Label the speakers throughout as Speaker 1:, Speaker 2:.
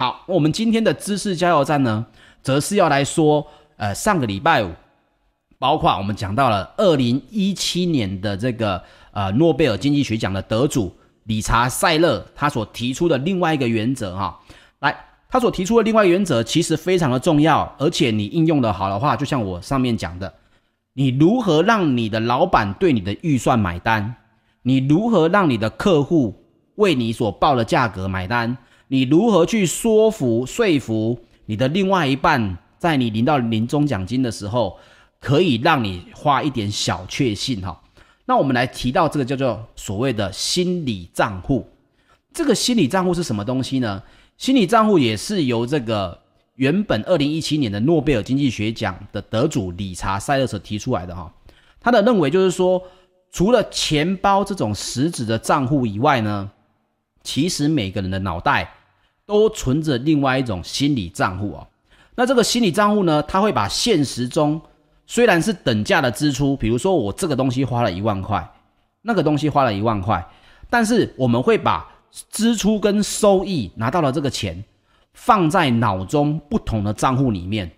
Speaker 1: 好，我们今天的知识加油站呢，则是要来说，呃，上个礼拜五，包括我们讲到了二零一七年的这个呃诺贝尔经济学奖的得主理查塞勒，他所提出的另外一个原则哈，来，他所提出的另外原则其实非常的重要，而且你应用的好的话，就像我上面讲的，你如何让你的老板对你的预算买单？你如何让你的客户为你所报的价格买单？你如何去说服、说服你的另外一半，在你领到年终奖金的时候，可以让你花一点小确幸哈？那我们来提到这个叫做所谓的心理账户。这个心理账户是什么东西呢？心理账户也是由这个原本二零一七年的诺贝尔经济学奖的得主理查塞勒所提出来的哈。他的认为就是说，除了钱包这种实质的账户以外呢，其实每个人的脑袋。都存着另外一种心理账户哦，那这个心理账户呢，它会把现实中虽然是等价的支出，比如说我这个东西花了一万块，那个东西花了一万块，但是我们会把支出跟收益拿到了这个钱，放在脑中不同的账户里面。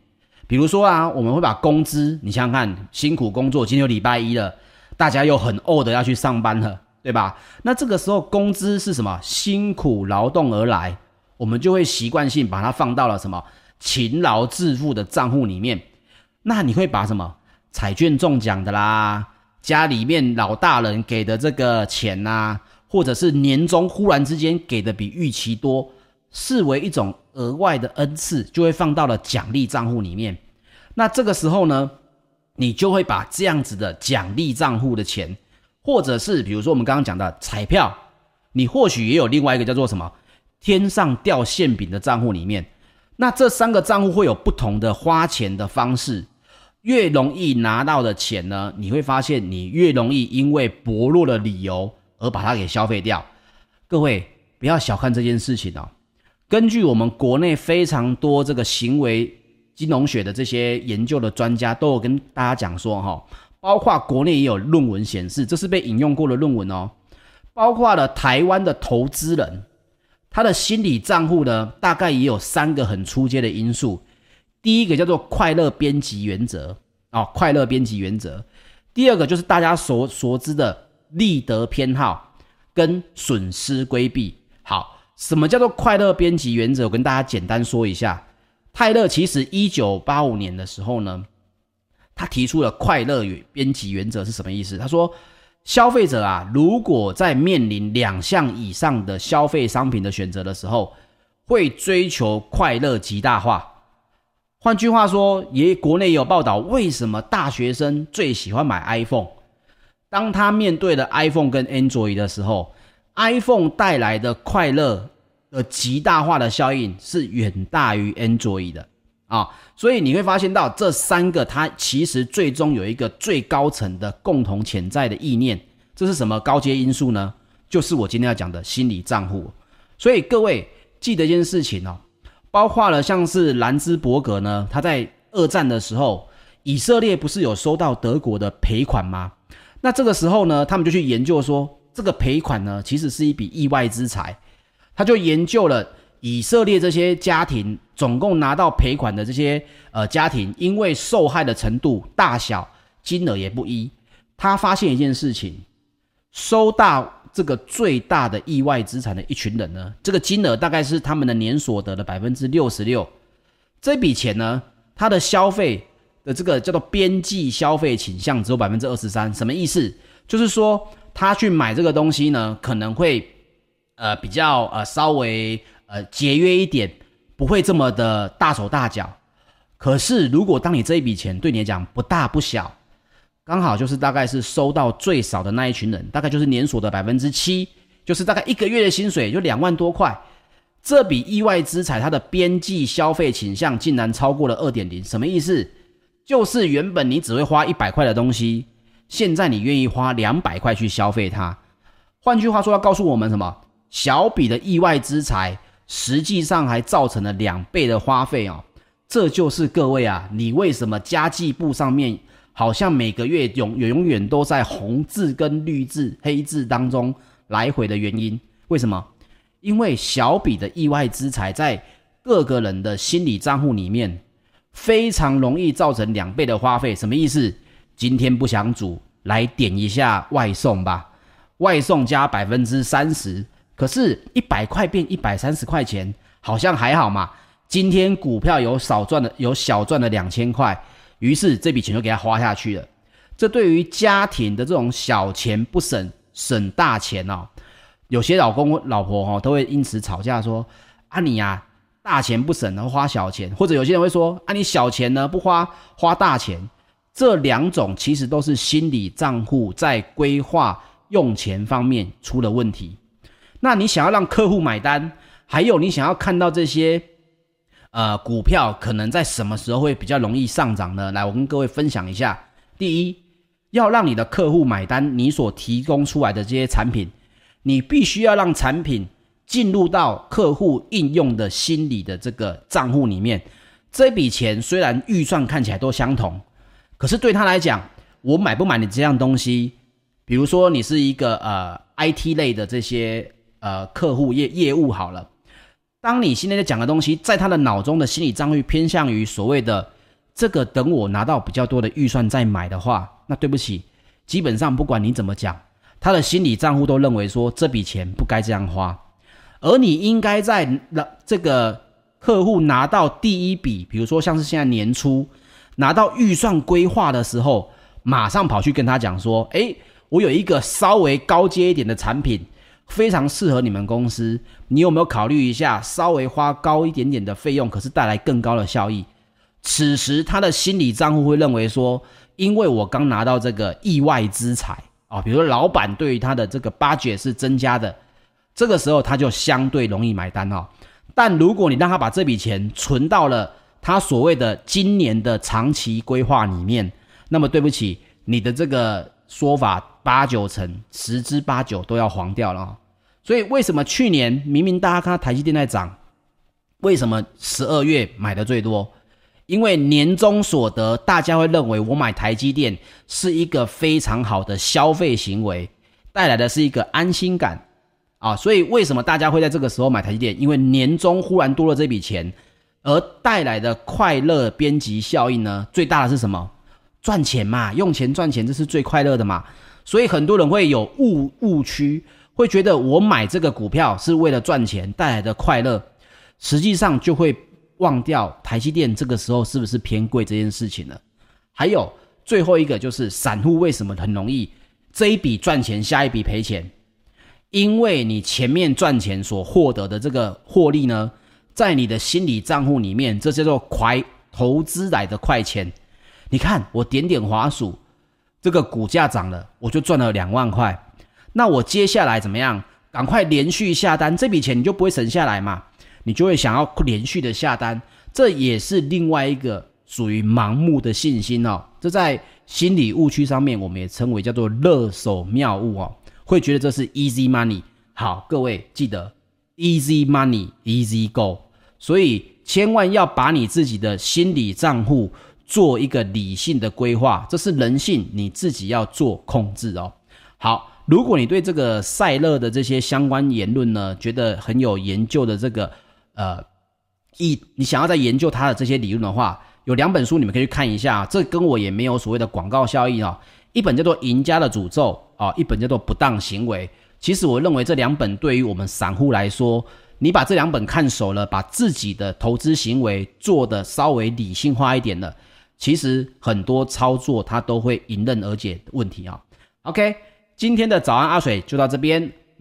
Speaker 1: 比如说啊，我们会把工资，你想想看，辛苦工作，今天有礼拜一了，大家又很饿的要去上班了，对吧？那这个时候工资是什么？辛苦劳动而来。我们就会习惯性把它放到了什么勤劳致富的账户里面。那你会把什么彩券中奖的啦，家里面老大人给的这个钱呐，或者是年终忽然之间给的比预期多，视为一种额外的恩赐，就会放到了奖励账户里面。那这个时候呢，你就会把这样子的奖励账户的钱，或者是比如说我们刚刚讲的彩票，你或许也有另外一个叫做什么？天上掉馅饼的账户里面，那这三个账户会有不同的花钱的方式。越容易拿到的钱呢，你会发现你越容易因为薄弱的理由而把它给消费掉。各位不要小看这件事情哦。根据我们国内非常多这个行为金融学的这些研究的专家都有跟大家讲说哈，包括国内也有论文显示，这是被引用过的论文哦，包括了台湾的投资人。他的心理账户呢，大概也有三个很出阶的因素。第一个叫做快乐编辑原则啊，快乐编辑原则。第二个就是大家所熟知的利得偏好跟损失规避。好，什么叫做快乐编辑原则？我跟大家简单说一下。泰勒其实一九八五年的时候呢，他提出了快乐与边际原则是什么意思？他说。消费者啊，如果在面临两项以上的消费商品的选择的时候，会追求快乐极大化。换句话说，也国内有报道，为什么大学生最喜欢买 iPhone？当他面对了 iPhone 跟 Android 的时候，iPhone 带来的快乐的极大化的效应是远大于 Android 的。啊，所以你会发现到这三个，它其实最终有一个最高层的共同潜在的意念，这是什么高阶因素呢？就是我今天要讲的心理账户。所以各位记得一件事情哦，包括了像是兰兹伯格呢，他在二战的时候，以色列不是有收到德国的赔款吗？那这个时候呢，他们就去研究说，这个赔款呢，其实是一笔意外之财，他就研究了。以色列这些家庭总共拿到赔款的这些呃家庭，因为受害的程度大小、金额也不一。他发现一件事情：收到这个最大的意外资产的一群人呢，这个金额大概是他们的年所得的百分之六十六。这笔钱呢，他的消费的这个叫做边际消费倾向只有百分之二十三。什么意思？就是说他去买这个东西呢，可能会呃比较呃稍微。呃，节约一点，不会这么的大手大脚。可是，如果当你这一笔钱对你来讲不大不小，刚好就是大概是收到最少的那一群人，大概就是年所的百分之七，就是大概一个月的薪水就两万多块。这笔意外之财，它的边际消费倾向竟然超过了二点零，什么意思？就是原本你只会花一百块的东西，现在你愿意花两百块去消费它。换句话说，要告诉我们什么？小笔的意外之财。实际上还造成了两倍的花费哦，这就是各位啊，你为什么家计簿上面好像每个月永永远都在红字跟绿字、黑字当中来回的原因？为什么？因为小笔的意外之财在各个人的心理账户里面，非常容易造成两倍的花费。什么意思？今天不想煮，来点一下外送吧，外送加百分之三十，可是，一百块变一百三十块钱，好像还好嘛。今天股票有少赚的，有小赚了两千块，于是这笔钱就给他花下去了。这对于家庭的这种小钱不省，省大钱哦。有些老公老婆哈都会因此吵架说：“啊你呀，大钱不省，然后花小钱。”或者有些人会说：“啊你小钱呢不花，花大钱。”这两种其实都是心理账户在规划用钱方面出了问题。那你想要让客户买单，还有你想要看到这些呃股票可能在什么时候会比较容易上涨呢？来，我跟各位分享一下。第一，要让你的客户买单，你所提供出来的这些产品。你必须要让产品进入到客户应用的心理的这个账户里面。这笔钱虽然预算看起来都相同，可是对他来讲，我买不买你这样东西？比如说你是一个呃 IT 类的这些呃客户业业务好了，当你现在在讲的东西，在他的脑中的心理账户偏向于所谓的这个，等我拿到比较多的预算再买的话，那对不起，基本上不管你怎么讲。他的心理账户都认为说，这笔钱不该这样花，而你应该在这个客户拿到第一笔，比如说像是现在年初拿到预算规划的时候，马上跑去跟他讲说：“诶，我有一个稍微高阶一点的产品，非常适合你们公司，你有没有考虑一下，稍微花高一点点的费用，可是带来更高的效益？”此时他的心理账户会认为说：“因为我刚拿到这个意外之财。”啊，比如说老板对于他的这个 budget 是增加的，这个时候他就相对容易买单哦。但如果你让他把这笔钱存到了他所谓的今年的长期规划里面，那么对不起，你的这个说法八九成十之八九都要黄掉了哦。所以为什么去年明明大家看到台积电在涨，为什么十二月买的最多？因为年终所得，大家会认为我买台积电是一个非常好的消费行为，带来的是一个安心感啊，所以为什么大家会在这个时候买台积电？因为年终忽然多了这笔钱，而带来的快乐边际效应呢？最大的是什么？赚钱嘛，用钱赚钱，这是最快乐的嘛。所以很多人会有误误区，会觉得我买这个股票是为了赚钱带来的快乐，实际上就会。忘掉台积电这个时候是不是偏贵这件事情了？还有最后一个就是散户为什么很容易这一笔赚钱，下一笔赔钱？因为你前面赚钱所获得的这个获利呢，在你的心理账户里面，这叫做快投资来的快钱。你看我点点滑鼠，这个股价涨了，我就赚了两万块。那我接下来怎么样？赶快连续下单，这笔钱你就不会省下来嘛？你就会想要连续的下单，这也是另外一个属于盲目的信心哦。这在心理误区上面，我们也称为叫做勒索谬误哦，会觉得这是 easy money。好，各位记得 easy money easy go，所以千万要把你自己的心理账户做一个理性的规划，这是人性，你自己要做控制哦。好。如果你对这个赛勒的这些相关言论呢，觉得很有研究的这个呃，一你想要再研究他的这些理论的话，有两本书你们可以去看一下。这跟我也没有所谓的广告效益哦。一本叫做《赢家的诅咒》啊，一本叫做《不当行为》。其实我认为这两本对于我们散户来说，你把这两本看熟了，把自己的投资行为做得稍微理性化一点了，其实很多操作它都会迎刃而解的问题啊。OK。今天的早安阿水就到这边，